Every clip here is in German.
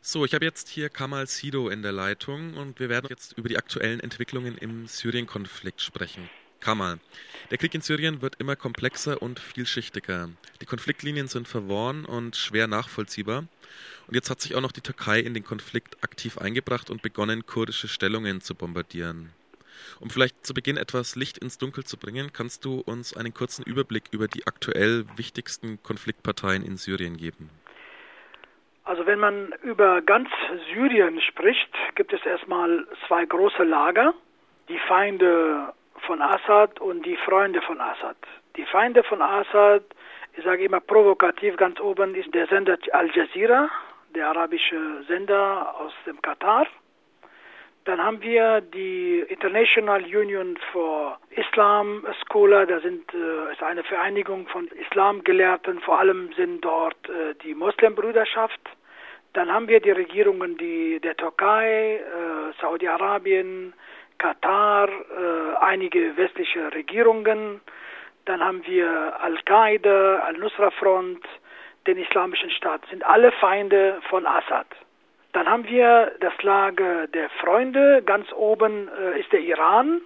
So, ich habe jetzt hier Kamal Sido in der Leitung und wir werden jetzt über die aktuellen Entwicklungen im Syrien-Konflikt sprechen. Kamal, der Krieg in Syrien wird immer komplexer und vielschichtiger. Die Konfliktlinien sind verworren und schwer nachvollziehbar. Und jetzt hat sich auch noch die Türkei in den Konflikt aktiv eingebracht und begonnen, kurdische Stellungen zu bombardieren. Um vielleicht zu Beginn etwas Licht ins Dunkel zu bringen, kannst du uns einen kurzen Überblick über die aktuell wichtigsten Konfliktparteien in Syrien geben? Also wenn man über ganz Syrien spricht, gibt es erstmal zwei große Lager, die Feinde von Assad und die Freunde von Assad. Die Feinde von Assad, ich sage immer provokativ ganz oben, ist der Sender Al Jazeera, der arabische Sender aus dem Katar. Dann haben wir die International Union for Islam Scholar, da sind äh, ist eine Vereinigung von Islamgelehrten, vor allem sind dort äh, die Muslimbrüderschaft. Dann haben wir die Regierungen die, der Türkei, äh, Saudi-Arabien, Katar, äh, einige westliche Regierungen. Dann haben wir Al-Qaida, Al-Nusra-Front, den Islamischen Staat. sind alle Feinde von Assad. Dann haben wir das Lager der Freunde. Ganz oben äh, ist der Iran,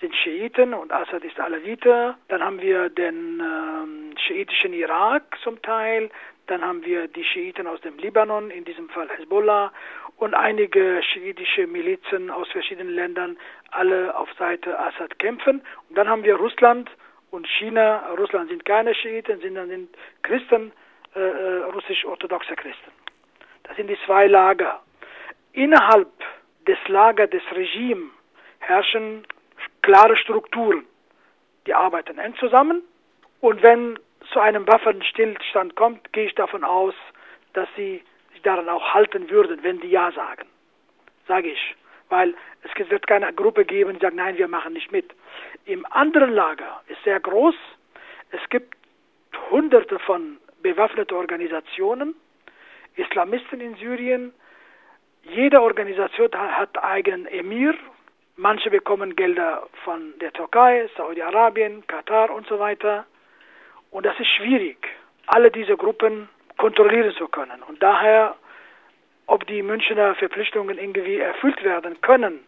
sind Schiiten und Assad ist Alawite. Dann haben wir den ähm, schiitischen Irak zum Teil. Dann haben wir die Schiiten aus dem Libanon, in diesem Fall Hezbollah, und einige schiitische Milizen aus verschiedenen Ländern, alle auf Seite Assad kämpfen. Und dann haben wir Russland und China. Russland sind keine Schiiten, sondern sind Christen, äh, äh russisch-orthodoxe Christen. Das sind die zwei Lager. Innerhalb des Lagers des Regimes herrschen klare Strukturen. Die arbeiten eng zusammen und wenn zu einem Waffenstillstand kommt, gehe ich davon aus, dass sie sich daran auch halten würden, wenn die Ja sagen. Sage ich. Weil es wird keine Gruppe geben, die sagt, nein, wir machen nicht mit. Im anderen Lager ist sehr groß. Es gibt hunderte von bewaffneten Organisationen, Islamisten in Syrien. Jede Organisation hat eigenen Emir. Manche bekommen Gelder von der Türkei, Saudi-Arabien, Katar und so weiter. Und das ist schwierig, alle diese Gruppen kontrollieren zu können. Und daher, ob die Münchner Verpflichtungen irgendwie erfüllt werden können,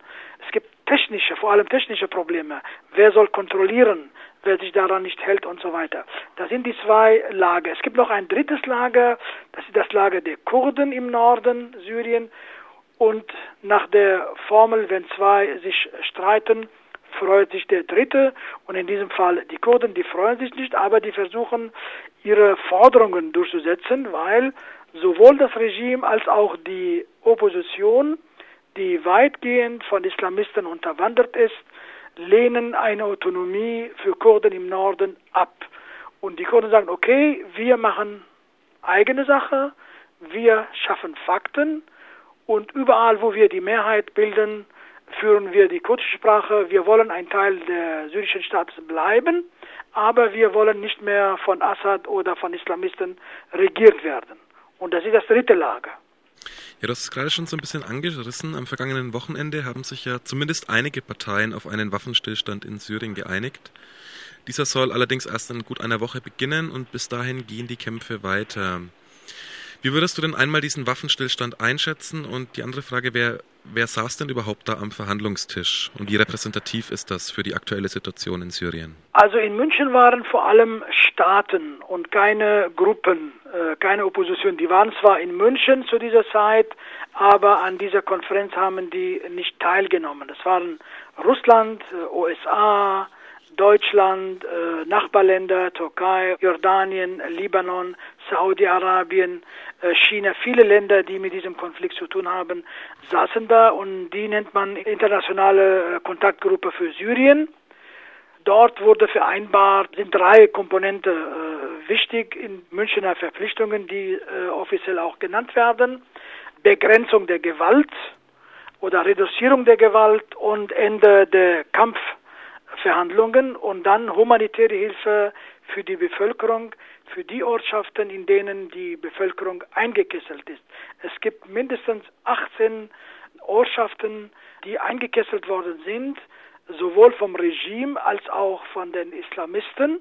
es gibt technische, vor allem technische Probleme. Wer soll kontrollieren, wer sich daran nicht hält und so weiter. Das sind die zwei Lager. Es gibt noch ein drittes Lager, das ist das Lager der Kurden im Norden Syrien. Und nach der Formel, wenn zwei sich streiten, freut sich der Dritte und in diesem Fall die Kurden, die freuen sich nicht, aber die versuchen ihre Forderungen durchzusetzen, weil sowohl das Regime als auch die Opposition, die weitgehend von Islamisten unterwandert ist, lehnen eine Autonomie für Kurden im Norden ab. Und die Kurden sagen, okay, wir machen eigene Sache, wir schaffen Fakten und überall, wo wir die Mehrheit bilden, führen wir die kurdische Sprache. Wir wollen ein Teil des syrischen Staates bleiben, aber wir wollen nicht mehr von Assad oder von Islamisten regiert werden. Und das ist das dritte Lager. Ja, hast es gerade schon so ein bisschen angerissen. Am vergangenen Wochenende haben sich ja zumindest einige Parteien auf einen Waffenstillstand in Syrien geeinigt. Dieser soll allerdings erst in gut einer Woche beginnen und bis dahin gehen die Kämpfe weiter. Wie würdest du denn einmal diesen Waffenstillstand einschätzen? Und die andere Frage wäre, wer saß denn überhaupt da am Verhandlungstisch? Und wie repräsentativ ist das für die aktuelle Situation in Syrien? Also in München waren vor allem Staaten und keine Gruppen, äh, keine Opposition. Die waren zwar in München zu dieser Zeit, aber an dieser Konferenz haben die nicht teilgenommen. Das waren Russland, äh, USA, Deutschland, äh, Nachbarländer, Türkei, Jordanien, Libanon, Saudi-Arabien, äh, China, viele Länder, die mit diesem Konflikt zu tun haben, saßen da und die nennt man internationale äh, Kontaktgruppe für Syrien. Dort wurde vereinbart, sind drei Komponenten äh, wichtig in Münchner Verpflichtungen, die äh, offiziell auch genannt werden. Begrenzung der Gewalt oder Reduzierung der Gewalt und Ende der Kampf Verhandlungen und dann humanitäre Hilfe für die Bevölkerung, für die Ortschaften, in denen die Bevölkerung eingekesselt ist. Es gibt mindestens 18 Ortschaften, die eingekesselt worden sind, sowohl vom Regime als auch von den Islamisten.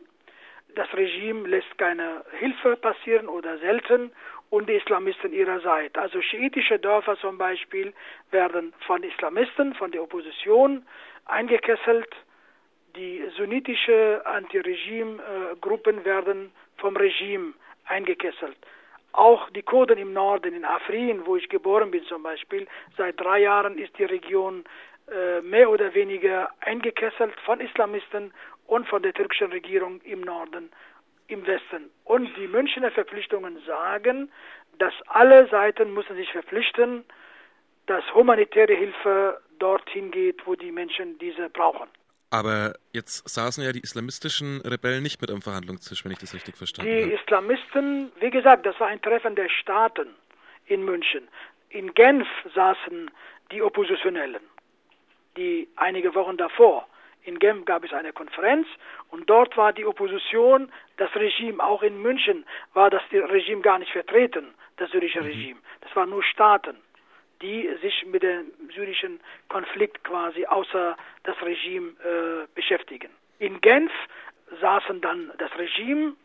das Regime lässt keine Hilfe passieren oder selten und die Islamisten ihrerseits. Also schiitische Dörfer zum Beispiel werden von Islamisten, von der Opposition eingekesselt. Die sunnitische Anti-Regime-Gruppen werden vom Regime eingekesselt. Auch die Kurden im Norden, in Afrin, wo ich geboren bin zum Beispiel, seit drei Jahren ist die Region äh, mehr oder weniger eingekesselt von Islamisten und von der türkischen Regierung im Norden, im Westen. Und die Münchner Verpflichtungen sagen, dass alle Seiten müssen sich verpflichten, dass humanitäre Hilfe dorthin geht, wo die Menschen diese brauchen. Aber jetzt saßen ja die islamistischen Rebellen nicht mit am Verhandlungstisch, wenn ich das richtig verstanden die habe. Die Islamisten, wie gesagt, das war ein Treffen der Staaten in München. In Genf saßen die Oppositionellen, die einige Wochen davor. In Genf gab es eine Konferenz und dort war die Opposition, das Regime, auch in München war das Regime gar nicht vertreten, das syrische mhm. Regime. Das waren nur Staaten die sich mit dem syrischen Konflikt quasi außer das Regime äh, beschäftigen. In Genf saßen dann das Regime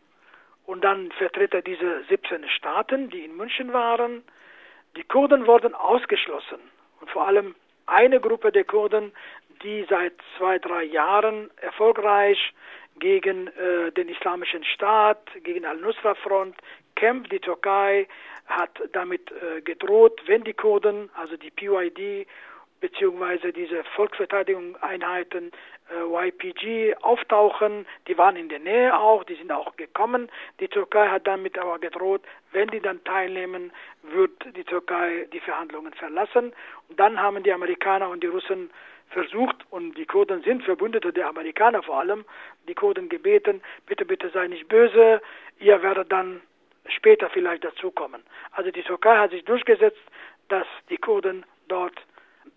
und dann Vertreter dieser 17 Staaten, die in München waren. Die Kurden wurden ausgeschlossen und vor allem eine Gruppe der Kurden, die seit zwei, drei Jahren erfolgreich gegen äh, den Islamischen Staat, gegen Al-Nusra-Front kämpft. Die Türkei hat damit äh, gedroht, wenn die Kurden, also die PYD beziehungsweise diese Volksverteidigungseinheiten äh, YPG auftauchen, die waren in der Nähe auch, die sind auch gekommen. Die Türkei hat damit aber gedroht, wenn die dann teilnehmen, wird die Türkei die Verhandlungen verlassen. Und dann haben die Amerikaner und die Russen versucht, und die Kurden sind Verbündete der Amerikaner vor allem, die Kurden gebeten, bitte, bitte sei nicht böse, ihr werdet dann später vielleicht dazukommen. Also die Türkei hat sich durchgesetzt, dass die Kurden dort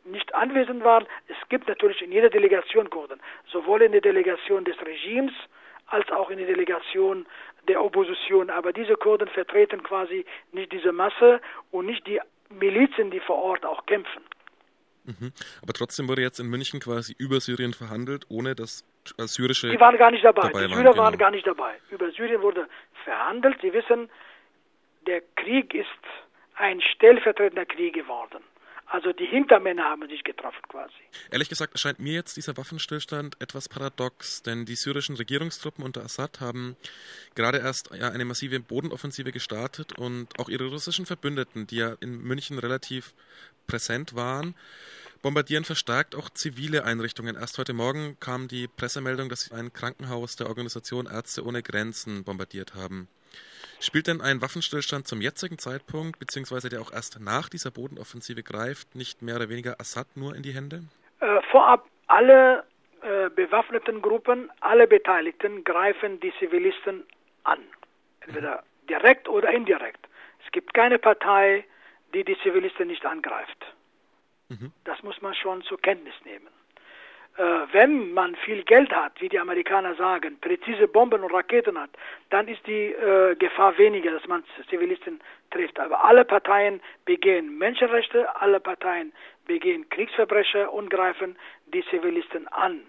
nicht anwesend waren. Es gibt natürlich in jeder Delegation Kurden, sowohl in der Delegation des Regimes als auch in der Delegation der Opposition. Aber diese Kurden vertreten quasi nicht diese Masse und nicht die Milizen, die vor Ort auch kämpfen. Mhm. Aber trotzdem wurde jetzt in München quasi über Syrien verhandelt, ohne dass syrische. Die waren gar nicht dabei. dabei die Syrer waren, genau. waren gar nicht dabei. Über Syrien wurde verhandelt. Sie wissen, der Krieg ist ein stellvertretender Krieg geworden. Also die Hintermänner haben sich getroffen quasi. Ehrlich gesagt erscheint mir jetzt dieser Waffenstillstand etwas paradox, denn die syrischen Regierungstruppen unter Assad haben gerade erst eine massive Bodenoffensive gestartet und auch ihre russischen Verbündeten, die ja in München relativ präsent waren, bombardieren verstärkt auch zivile Einrichtungen. Erst heute Morgen kam die Pressemeldung, dass sie ein Krankenhaus der Organisation Ärzte ohne Grenzen bombardiert haben. Spielt denn ein Waffenstillstand zum jetzigen Zeitpunkt, beziehungsweise der auch erst nach dieser Bodenoffensive greift, nicht mehr oder weniger Assad nur in die Hände? Äh, vorab, alle äh, bewaffneten Gruppen, alle Beteiligten greifen die Zivilisten an. Entweder direkt oder indirekt. Es gibt keine Partei, die die Zivilisten nicht angreift. Mhm. Das muss man schon zur Kenntnis nehmen. Äh, wenn man viel Geld hat, wie die Amerikaner sagen, präzise Bomben und Raketen hat, dann ist die äh, Gefahr weniger, dass man Zivilisten trifft. Aber alle Parteien begehen Menschenrechte, alle Parteien begehen Kriegsverbrechen und greifen die Zivilisten an.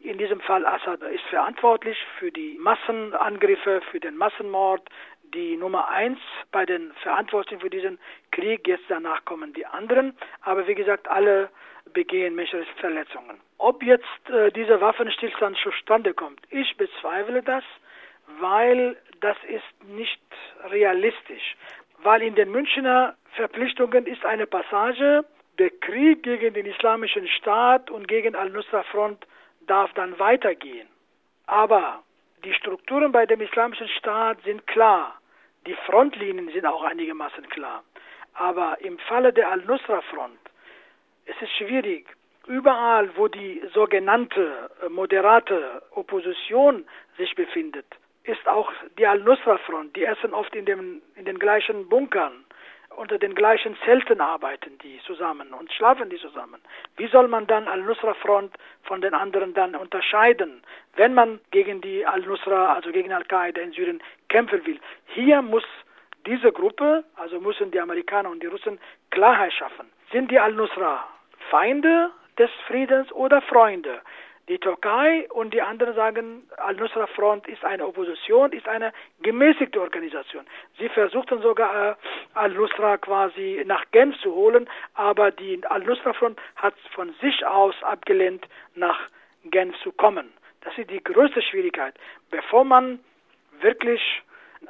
In diesem Fall Assad ist verantwortlich für die Massenangriffe, für den Massenmord, die Nummer eins bei den Verantwortlichen für diesen Krieg. Jetzt danach kommen die anderen. Aber wie gesagt, alle begehen Menschenrechtsverletzungen. Ob jetzt äh, dieser Waffenstillstand zustande kommt, ich bezweifle das, weil das ist nicht realistisch. Weil in den Münchner Verpflichtungen ist eine Passage, der Krieg gegen den Islamischen Staat und gegen Al-Nusra-Front darf dann weitergehen. Aber die Strukturen bei dem Islamischen Staat sind klar. Die Frontlinien sind auch einigermaßen klar. Aber im Falle der Al-Nusra-Front, es ist schwierig. Überall, wo die sogenannte äh, moderate Opposition sich befindet, ist auch die Al-Nusra-Front. Die essen oft in, dem, in den gleichen Bunkern unter den gleichen Zelten arbeiten die zusammen und schlafen die zusammen. Wie soll man dann Al-Nusra-Front von den anderen dann unterscheiden, wenn man gegen die Al-Nusra, also gegen Al-Qaida in Syrien kämpfen will? Hier muss diese Gruppe, also müssen die Amerikaner und die Russen Klarheit schaffen. Sind die Al-Nusra Feinde des Friedens oder Freunde? Die Türkei und die anderen sagen, Al-Nusra-Front ist eine Opposition, ist eine gemäßigte Organisation. Sie versuchten sogar äh, Al-Nusra quasi nach Genf zu holen, aber die Al-Nusra-Front hat von sich aus abgelehnt, nach Genf zu kommen. Das ist die größte Schwierigkeit. Bevor man wirklich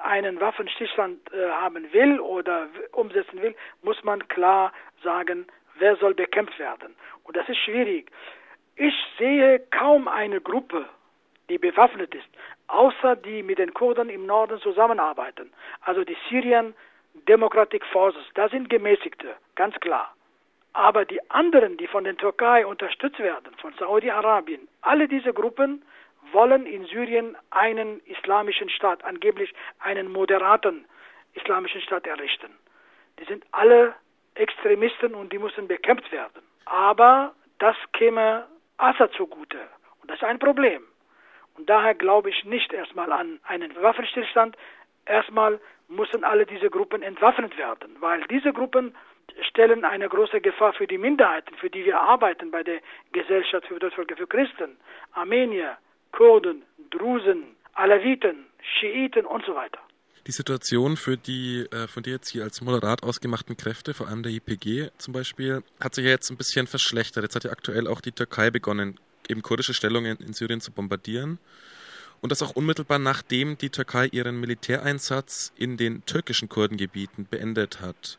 einen Waffenstillstand äh, haben will oder umsetzen will, muss man klar sagen, wer soll bekämpft werden. Und das ist schwierig. Ich sehe kaum eine Gruppe, die bewaffnet ist, außer die mit den Kurden im Norden zusammenarbeiten. Also die Syrian Democratic Forces, das sind Gemäßigte, ganz klar. Aber die anderen, die von der Türkei unterstützt werden, von Saudi-Arabien, alle diese Gruppen wollen in Syrien einen islamischen Staat, angeblich einen moderaten islamischen Staat errichten. Die sind alle Extremisten und die müssen bekämpft werden. Aber das käme Assad zugute. Und das ist ein Problem. Und daher glaube ich nicht erstmal an einen Waffenstillstand. Erstmal müssen alle diese Gruppen entwaffnet werden, weil diese Gruppen stellen eine große Gefahr für die Minderheiten, für die wir arbeiten bei der Gesellschaft für Deutschvölker, für Christen, Armenier, Kurden, Drusen, Alawiten, Schiiten und so weiter. Die Situation für die äh, von dir jetzt hier als moderat ausgemachten Kräfte, vor allem der YPG zum Beispiel, hat sich ja jetzt ein bisschen verschlechtert. Jetzt hat ja aktuell auch die Türkei begonnen, eben kurdische Stellungen in Syrien zu bombardieren. Und das auch unmittelbar nachdem die Türkei ihren Militäreinsatz in den türkischen Kurdengebieten beendet hat.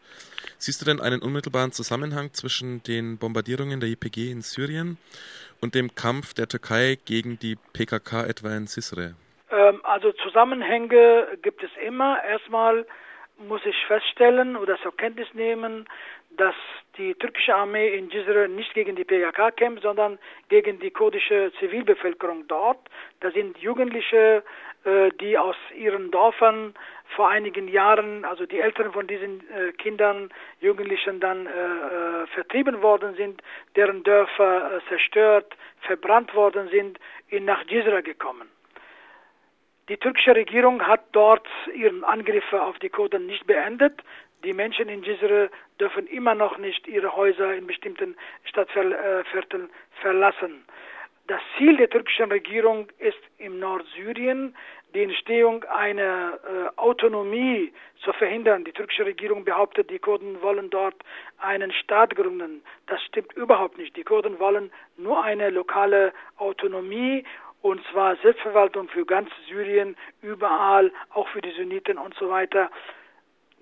Siehst du denn einen unmittelbaren Zusammenhang zwischen den Bombardierungen der YPG in Syrien und dem Kampf der Türkei gegen die PKK etwa in Cisre? Ähm, also Zusammenhänge gibt es immer. Erstmal muss ich feststellen oder zur Kenntnis nehmen, dass die türkische Armee in Cizre nicht gegen die PKK kämpft, sondern gegen die kurdische Zivilbevölkerung dort. Da sind Jugendliche, äh, die aus ihren Dörfern vor einigen Jahren, also die Eltern von diesen äh, Kindern, Jugendlichen dann äh, vertrieben worden sind, deren Dörfer zerstört, verbrannt worden sind, in nach Cizre gekommen. Die türkische Regierung hat dort ihren Angriffe auf die Kurden nicht beendet. Die Menschen in Cizre dürfen immer noch nicht ihre Häuser in bestimmten Stadtvierteln verlassen. Das Ziel der türkischen Regierung ist im Nordsyrien die Entstehung einer äh, Autonomie zu verhindern. Die türkische Regierung behauptet, die Kurden wollen dort einen Staat gründen. Das stimmt überhaupt nicht. Die Kurden wollen nur eine lokale Autonomie und zwar Selbstverwaltung für ganz Syrien, überall, auch für die Sunniten und so weiter.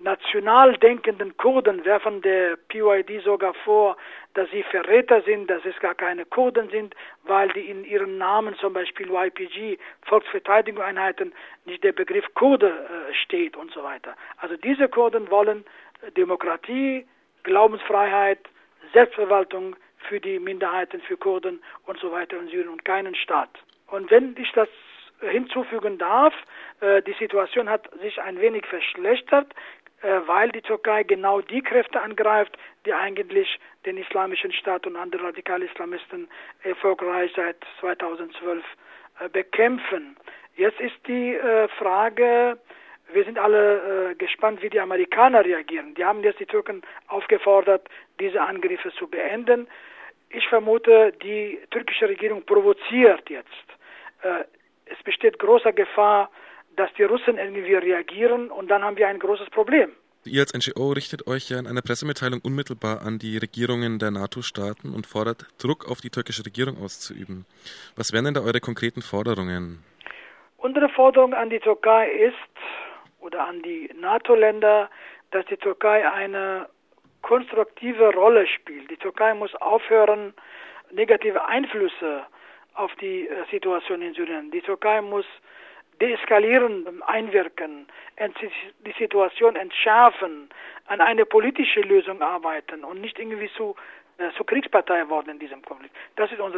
National denkenden Kurden werfen der PYD sogar vor, dass sie Verräter sind, dass es gar keine Kurden sind, weil die in ihren Namen zum Beispiel YPG, Volksverteidigungseinheiten, nicht der Begriff Kurde äh, steht und so weiter. Also diese Kurden wollen Demokratie, Glaubensfreiheit, Selbstverwaltung für die Minderheiten, für Kurden und so weiter in Syrien und keinen Staat. Und wenn ich das hinzufügen darf, äh, die Situation hat sich ein wenig verschlechtert, äh, weil die Türkei genau die Kräfte angreift, die eigentlich den Islamischen Staat und andere radikale Islamisten erfolgreich seit 2012 äh, bekämpfen. Jetzt ist die Frage, wir sind alle gespannt, wie die Amerikaner reagieren. Die haben jetzt die Türken aufgefordert, diese Angriffe zu beenden. Ich vermute, die türkische Regierung provoziert jetzt es besteht große Gefahr, dass die Russen irgendwie reagieren und dann haben wir ein großes Problem. Ihr als NGO richtet euch ja in einer Pressemitteilung unmittelbar an die Regierungen der NATO-Staaten und fordert, Druck auf die türkische Regierung auszuüben. Was wären denn da eure konkreten Forderungen? Unsere Forderung an die Türkei ist, oder an die NATO-Länder, dass die Türkei eine konstruktive Rolle spielt. Die Türkei muss aufhören, negative Einflüsse auf die äh, Situation in Syrien. Die Türkei muss deeskalierend einwirken, die Situation entschärfen, an eine politische Lösung arbeiten und nicht irgendwie zu, äh, zu Kriegspartei worden in diesem Konflikt. Das ist unsere